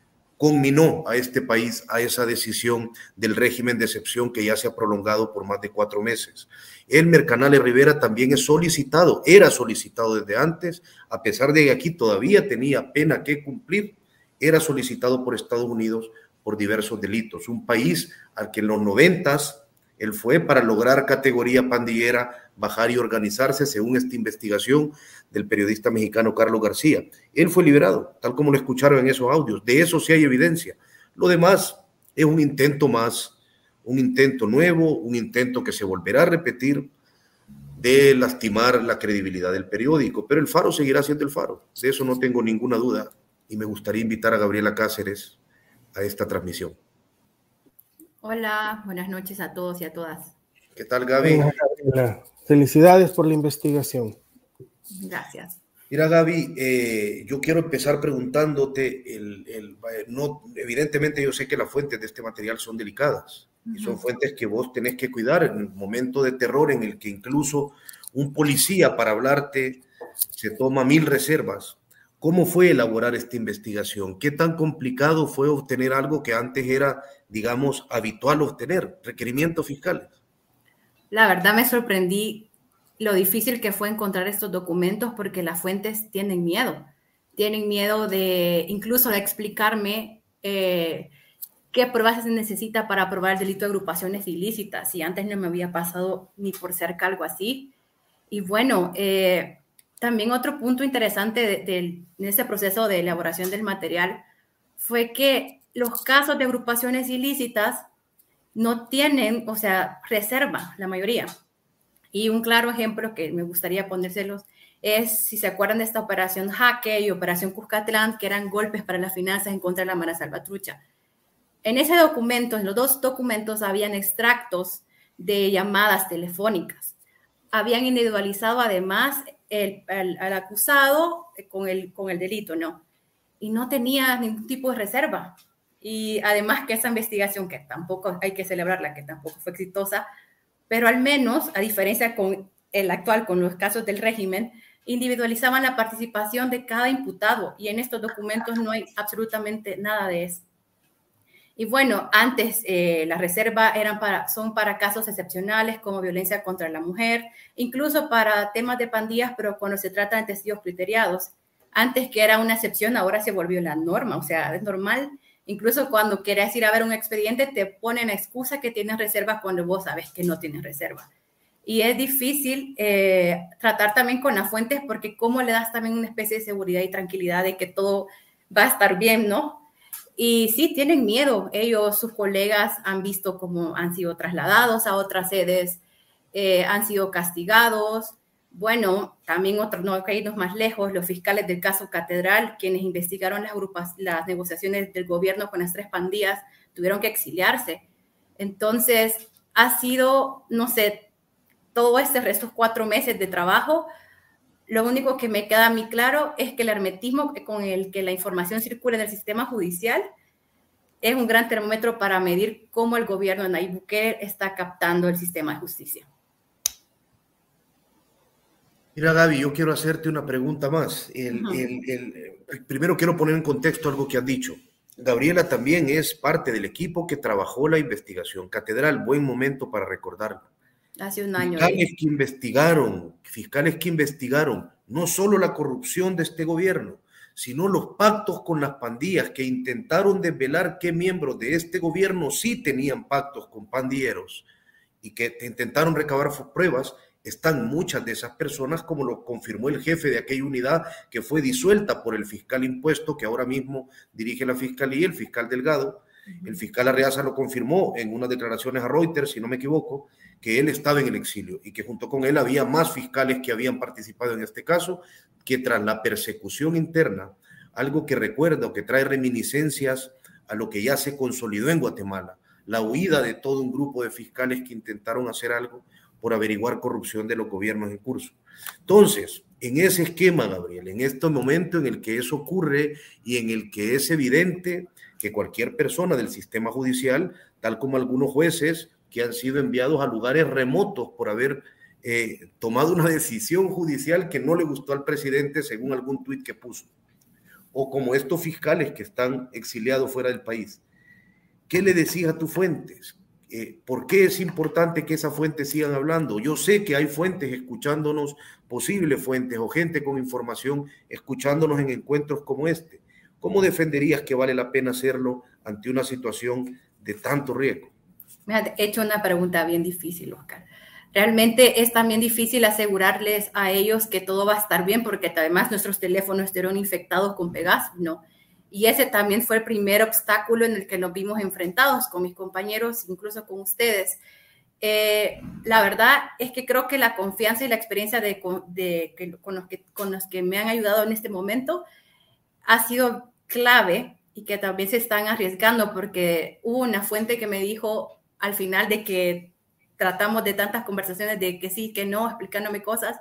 conminó a este país a esa decisión del régimen de excepción que ya se ha prolongado por más de cuatro meses. El Mercanale Rivera también es solicitado, era solicitado desde antes, a pesar de que aquí todavía tenía pena que cumplir, era solicitado por Estados Unidos por diversos delitos. Un país al que en los noventas él fue para lograr categoría pandillera, bajar y organizarse, según esta investigación del periodista mexicano Carlos García. Él fue liberado, tal como lo escucharon en esos audios. De eso sí hay evidencia. Lo demás es un intento más, un intento nuevo, un intento que se volverá a repetir de lastimar la credibilidad del periódico. Pero el Faro seguirá siendo el Faro. De eso no tengo ninguna duda. Y me gustaría invitar a Gabriela Cáceres a esta transmisión. Hola, buenas noches a todos y a todas. ¿Qué tal, Gaby? Felicidades por la investigación. Gracias. Mira, Gaby, eh, yo quiero empezar preguntándote, el, no, evidentemente yo sé que las fuentes de este material son delicadas y son fuentes que vos tenés que cuidar en un momento de terror en el que incluso un policía para hablarte se toma mil reservas. ¿Cómo fue elaborar esta investigación? ¿Qué tan complicado fue obtener algo que antes era digamos, habitual obtener, requerimientos fiscales. La verdad me sorprendí lo difícil que fue encontrar estos documentos porque las fuentes tienen miedo. Tienen miedo de incluso de explicarme eh, qué pruebas se necesita para probar el delito de agrupaciones ilícitas. Si antes no me había pasado ni por cerca algo así. Y bueno, eh, también otro punto interesante de, en ese proceso de elaboración del material fue que los casos de agrupaciones ilícitas no tienen, o sea, reserva, la mayoría. Y un claro ejemplo que me gustaría ponérselos es, si se acuerdan de esta operación Jaque y operación Cuscatlán, que eran golpes para las finanzas en contra de la Mara Salvatrucha. En ese documento, en los dos documentos, habían extractos de llamadas telefónicas. Habían individualizado además al acusado con el, con el delito, ¿no? Y no tenía ningún tipo de reserva. Y además que esa investigación, que tampoco hay que celebrarla, que tampoco fue exitosa, pero al menos, a diferencia con el actual, con los casos del régimen, individualizaban la participación de cada imputado y en estos documentos no hay absolutamente nada de eso. Y bueno, antes eh, la reserva eran para, son para casos excepcionales como violencia contra la mujer, incluso para temas de pandillas, pero cuando se trata de testigos criteriados. Antes que era una excepción, ahora se volvió la norma, o sea, es normal Incluso cuando quieres ir a ver un expediente, te ponen excusa que tienes reserva cuando vos sabes que no tienes reserva. Y es difícil eh, tratar también con las fuentes porque cómo le das también una especie de seguridad y tranquilidad de que todo va a estar bien, ¿no? Y sí, tienen miedo. Ellos, sus colegas, han visto cómo han sido trasladados a otras sedes, eh, han sido castigados, bueno, también otros, no hay irnos más lejos, los fiscales del caso Catedral, quienes investigaron las, negociaciones del gobierno con las tres pandillas, tuvieron que exiliarse. Entonces, ha sido, no sé, todo este, estos cuatro meses de trabajo, lo único que me queda a mí claro es que el hermetismo con el que la información circula en el sistema judicial es un gran termómetro para medir cómo el gobierno de Nayib está captando el sistema de justicia. Mira, Gaby, yo quiero hacerte una pregunta más. El, primero quiero poner en contexto algo que has dicho. Gabriela también es parte del equipo que trabajó la investigación. Catedral, buen momento para recordarlo. Hace un año. Fiscales que investigaron, fiscales que investigaron no solo la corrupción de este gobierno, sino los pactos con las pandillas que intentaron desvelar qué miembros de este gobierno sí tenían pactos con pandilleros y que intentaron recabar pruebas, están muchas de esas personas, como lo confirmó el jefe de aquella unidad que fue disuelta por el fiscal impuesto que ahora mismo dirige la fiscalía, el fiscal Delgado. El fiscal Arreaza lo confirmó en unas declaraciones a Reuters, si no me equivoco, que él estaba en el exilio y que junto con él había más fiscales que habían participado en este caso, que tras la persecución interna, algo que recuerda o que trae reminiscencias a lo que ya se consolidó en Guatemala, la huida de todo un grupo de fiscales que intentaron hacer algo por averiguar corrupción de los gobiernos en curso. Entonces, en ese esquema, Gabriel, en este momento en el que eso ocurre y en el que es evidente que cualquier persona del sistema judicial, tal como algunos jueces que han sido enviados a lugares remotos por haber eh, tomado una (laughs) decisión judicial que no le gustó al presidente según algún tuit que puso, o como estos fiscales que están exiliados fuera del país. ¿Qué le decís a tus fuentes? Eh, ¿Por qué es importante que esas fuentes sigan hablando? Yo sé que hay fuentes escuchándonos, posibles fuentes o gente con información escuchándonos en encuentros como este. ¿Cómo defenderías que vale la pena hacerlo ante una situación de tanto riesgo? Me hecho una pregunta bien difícil, Oscar. Realmente es también difícil asegurarles a ellos que todo va a estar bien porque además nuestros teléfonos estuvieron infectados con Pegasus, ¿no? Y ese también fue el primer obstáculo en el que nos vimos enfrentados con mis compañeros, incluso con ustedes. Eh, la verdad es que creo que la confianza y la experiencia de, los que, con los que me han ayudado en este momento ha sido clave y que también se están arriesgando porque hubo una fuente que me dijo al final de que tratamos de tantas conversaciones de que sí, que no, explicándome cosas,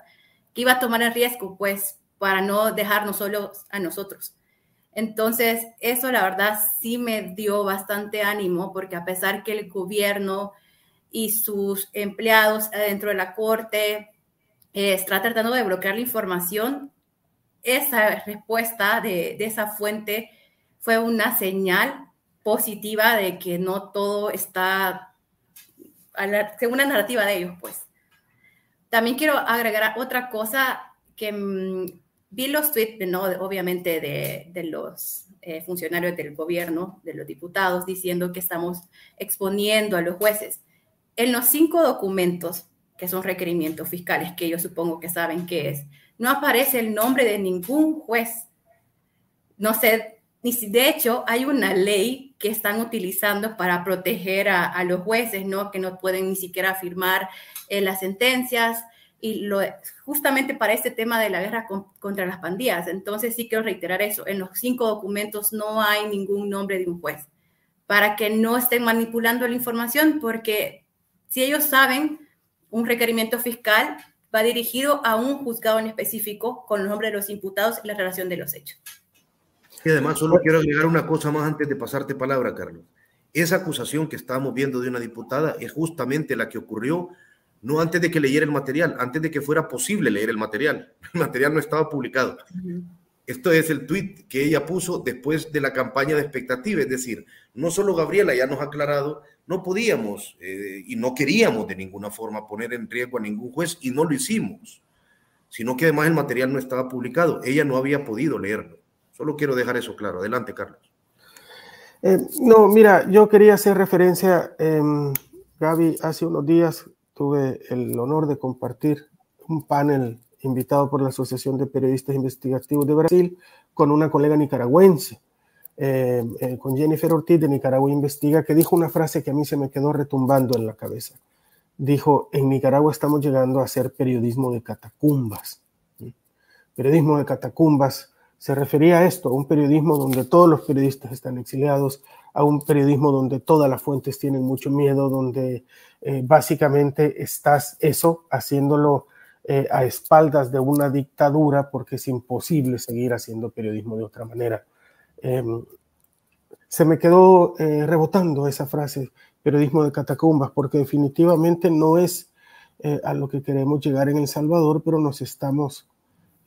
que iba a tomar el riesgo, pues, para no dejarnos solos a nosotros. Entonces, eso la verdad sí me dio bastante ánimo porque a pesar que el gobierno y sus empleados dentro de la corte eh, están tratando de bloquear la información, esa respuesta de, esa fuente fue una señal positiva de que no todo está según la narrativa de ellos, pues. También quiero agregar otra cosa que mm, vi los tweets, ¿no? obviamente, de, los eh, funcionarios del gobierno, de los diputados, diciendo que estamos exponiendo a los jueces. En los cinco documentos, que son requerimientos fiscales, que yo supongo que saben qué es, no aparece el nombre de ningún juez. No sé, ni si, de hecho, hay una ley que están utilizando para proteger a, los jueces, ¿no? Que no pueden ni siquiera firmar eh, las sentencias, y lo, justamente para este tema de la guerra contra las pandillas. Entonces sí quiero reiterar eso, en los cinco documentos no hay ningún nombre de un juez, para que no estén manipulando la información, porque si ellos saben, un requerimiento fiscal va dirigido a un juzgado en específico con el nombre de los imputados y la relación de los hechos. Y además solo quiero agregar una cosa más antes de pasarte palabra, Carlos. Esa acusación que estábamos viendo de una diputada es justamente la que ocurrió no antes de que leyera el material, antes de que fuera posible leer el material. (laughs) El material no estaba publicado. Esto es el tweet que ella puso después de la campaña de expectativa, es decir, no solo Gabriela ya nos ha aclarado, no podíamos eh, y no queríamos de ninguna forma poner en riesgo a ningún juez y no lo hicimos, sino que además el material no estaba publicado, ella no había podido leerlo. Solo quiero dejar eso claro. Adelante, Carlos. Eh, no, mira, yo quería hacer referencia, eh, Gaby, hace unos días tuve el honor de compartir un panel invitado por la Asociación de Periodistas Investigativos de Brasil con una colega nicaragüense, eh, eh, con Jennifer Ortiz de Nicaragua Investiga, que dijo una frase que a mí se me quedó retumbando en la cabeza. Dijo, en Nicaragua estamos llegando a hacer periodismo de catacumbas. Periodismo de catacumbas se refería a esto, a un periodismo donde todos los periodistas están exiliados, a un periodismo donde todas las fuentes tienen mucho miedo, donde eh, básicamente estás eso haciéndolo eh, a espaldas de una dictadura porque es imposible seguir haciendo periodismo de otra manera. Em, se me quedó eh, rebotando esa frase, periodismo de catacumbas, porque definitivamente no es a lo que queremos llegar en El Salvador, pero nos estamos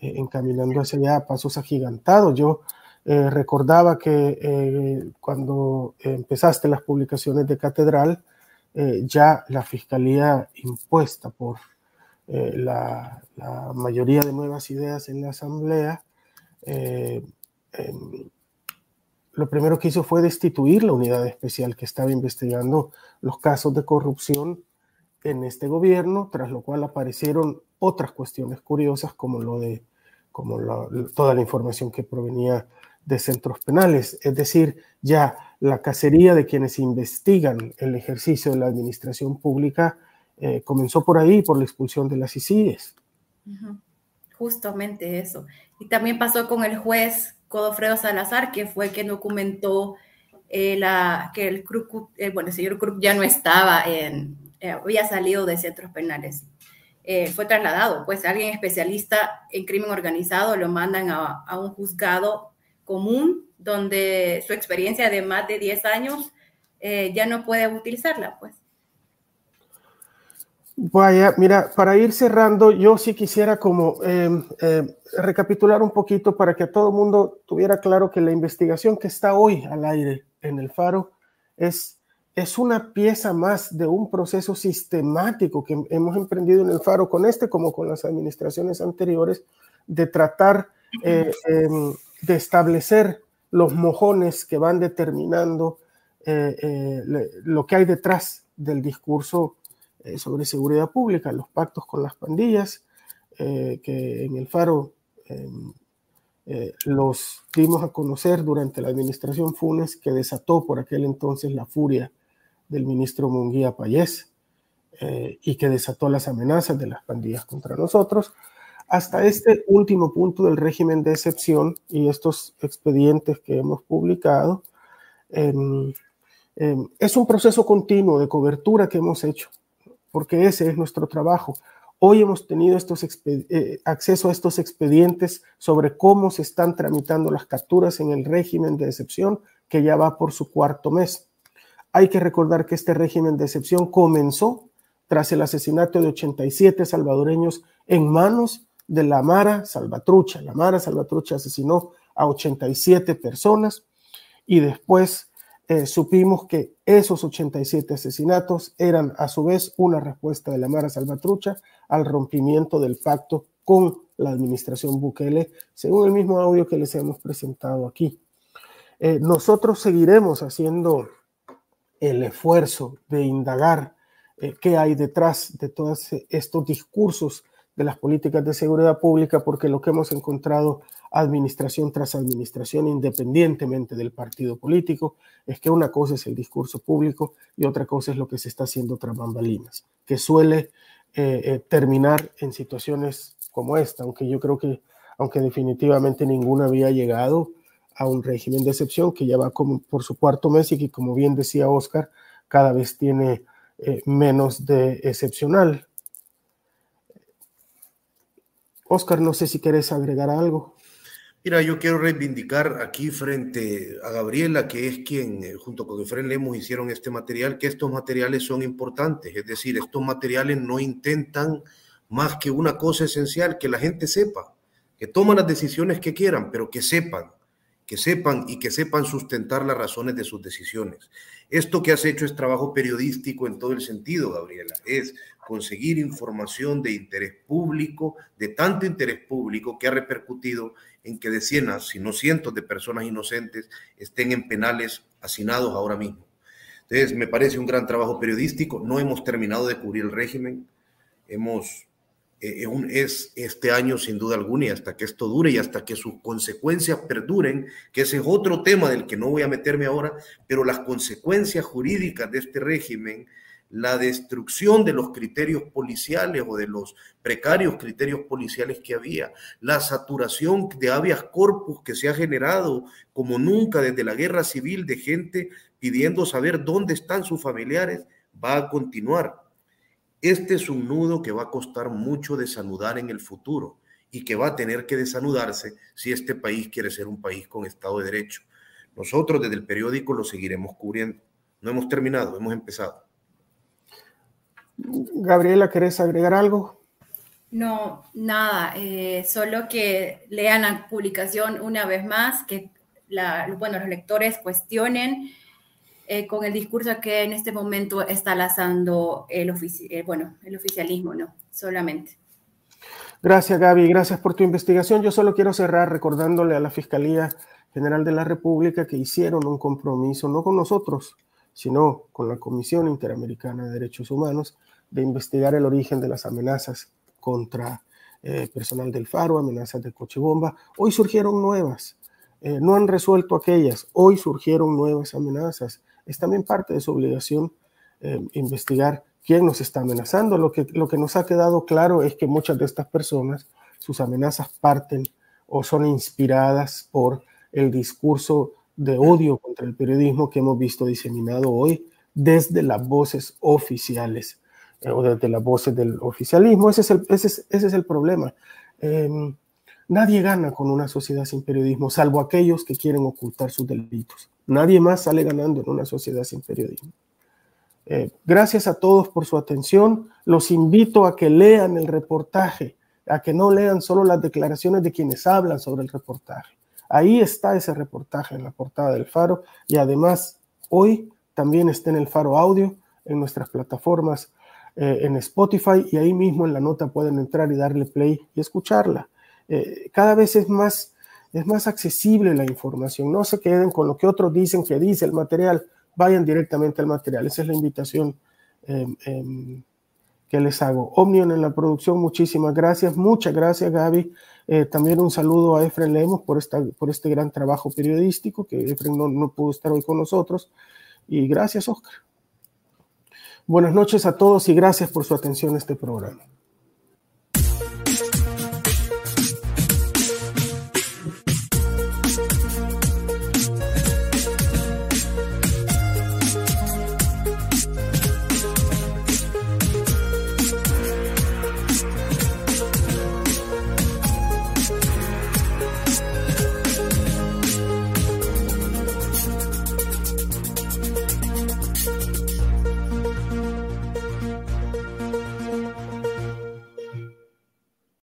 encaminando hacia allá a pasos agigantados. Yo recordaba que cuando empezaste las publicaciones de Catedral, eh, ya la fiscalía impuesta por eh, la, mayoría de nuevas ideas en la asamblea, em, lo primero que hizo fue destituir la unidad especial que estaba investigando los casos de corrupción en este gobierno, tras lo cual aparecieron otras cuestiones curiosas como lo de como toda la información que provenía de centros penales, es decir, ya la cacería de quienes investigan el ejercicio de la administración pública eh, comenzó por ahí, por la expulsión de las ICIES. Justamente eso. Y también pasó con el juez Codofredo Salazar, que fue quien documentó eh, la, que el, eh, bueno, el señor Krupp ya no estaba en, había salido de centros penales. Fue trasladado, pues alguien especialista en crimen organizado lo mandan a, a un juzgado común donde su experiencia de más de 10 años eh, ya no puede utilizarla, pues. Vaya, mira, para ir cerrando, yo sí quisiera como em, em, recapitular un poquito para que todo el mundo tuviera claro que la investigación que está hoy al aire en el Faro es, es una pieza más de un proceso sistemático que hemos emprendido en el Faro con este como con las administraciones anteriores de tratar eh, em, de establecer los mojones que van determinando eh, eh, lo que hay detrás del discurso sobre seguridad pública, los pactos con las pandillas, que en el Faro em, los dimos a conocer durante la administración Funes, que desató por aquel entonces la furia del ministro Munguía Payés y que desató las amenazas de las pandillas contra nosotros hasta este último punto del régimen de excepción y estos expedientes que hemos publicado, em, em, es un proceso continuo de cobertura que hemos hecho, porque ese es nuestro trabajo. Hoy hemos tenido eh, acceso a estos expedientes sobre cómo se están tramitando las capturas en el régimen de excepción, que ya va por su cuarto mes. Hay que recordar que este régimen de excepción comenzó tras el asesinato de 87 salvadoreños en manos de la Mara Salvatrucha. La Mara Salvatrucha asesinó a 87 personas y después eh, supimos que esos 87 asesinatos eran a su vez una respuesta de la Mara Salvatrucha al rompimiento del pacto con la administración Bukele, según el mismo audio que les hemos presentado aquí. Eh, nosotros seguiremos haciendo el esfuerzo de indagar eh, qué hay detrás de todos estos discursos de las políticas de seguridad pública, porque lo que hemos encontrado administración tras administración, independientemente del partido político, es que una cosa es el discurso público y otra cosa es lo que se está haciendo tras bambalinas, que suele eh, eh, terminar en situaciones como esta, aunque yo creo que, aunque definitivamente ninguna había llegado a un régimen de excepción que ya va como por su cuarto mes y que, como bien decía Oscar, cada vez tiene eh, menos de excepcional. Oscar, no sé si quieres agregar algo. Mira, yo quiero reivindicar aquí frente a Gabriela, que es quien, eh, junto con Efraín Lemos, hicieron este material, que estos materiales son importantes. Es decir, estos materiales no intentan más que una cosa esencial, que la gente sepa, que toman las decisiones que quieran, pero que sepan, que sepan y que sepan sustentar las razones de sus decisiones. Esto que has hecho es trabajo periodístico en todo el sentido, Gabriela. Es conseguir información de interés público, de tanto interés público que ha repercutido en que decenas, si no cientos de personas inocentes estén en penales hacinados ahora mismo. Entonces, me parece un gran trabajo periodístico. No hemos terminado de cubrir el régimen. Hemos, es este año sin duda alguna y hasta que esto dure y hasta que sus consecuencias perduren, que ese es otro tema del que no voy a meterme ahora, pero las consecuencias jurídicas de este régimen la destrucción de los criterios policiales o de los precarios criterios policiales que había, la saturación de habeas corpus que se ha generado como nunca desde la guerra civil de gente pidiendo saber dónde están sus familiares, va a continuar. Este es un nudo que va a costar mucho desanudar en el futuro y que va a tener que desanudarse si este país quiere ser un país con Estado de Derecho. Nosotros desde el periódico lo seguiremos cubriendo. No hemos terminado, hemos empezado. Gabriela, ¿querés agregar algo? No, nada, eh, solo que lean la publicación una vez más, que la, bueno, los lectores cuestionen eh, con el discurso que en este momento está lanzando el, eh, bueno, el oficialismo, ¿no? Solamente. Gracias, Gaby. Gracias por tu investigación. Yo solo quiero cerrar recordándole a la Fiscalía General de la República que hicieron un compromiso, no con nosotros, sino con la Comisión Interamericana de Derechos Humanos, de investigar el origen de las amenazas contra eh, personal del Faro, amenazas de coche bomba. Hoy surgieron nuevas. no han resuelto aquellas. Hoy surgieron nuevas amenazas es también parte de su obligación eh, investigar quién nos está amenazando. Lo que, lo que nos ha quedado claro es que muchas de estas personas, sus amenazas parten o son inspiradas por el discurso de odio contra el periodismo que hemos visto diseminado hoy desde las voces oficiales eh, o desde las voces del oficialismo. Ese es el, ese es, ese es el problema. Em, nadie gana con una sociedad sin periodismo, salvo aquellos que quieren ocultar sus delitos. Nadie más sale ganando en una sociedad sin periodismo. Eh, gracias a todos por su atención. Los invito a que lean el reportaje, a que no lean solo las declaraciones de quienes hablan sobre el reportaje. Ahí está ese reportaje en la portada del Faro y además hoy también está en el Faro Audio, en nuestras plataformas, eh, en Spotify y ahí mismo en la nota pueden entrar y darle play y escucharla. Eh, cada vez es más es más accesible la información. No se queden con lo que otros dicen que dice el material, vayan directamente al material. Esa es la invitación em, em, que les hago. Omnion en la producción, muchísimas gracias. Muchas gracias, Gaby. Eh, también un saludo a Efren Lemos por, esta, por este gran trabajo periodístico, que Efren no, no pudo estar hoy con nosotros. Y gracias, Oscar. Buenas noches a todos y gracias por su atención a este programa.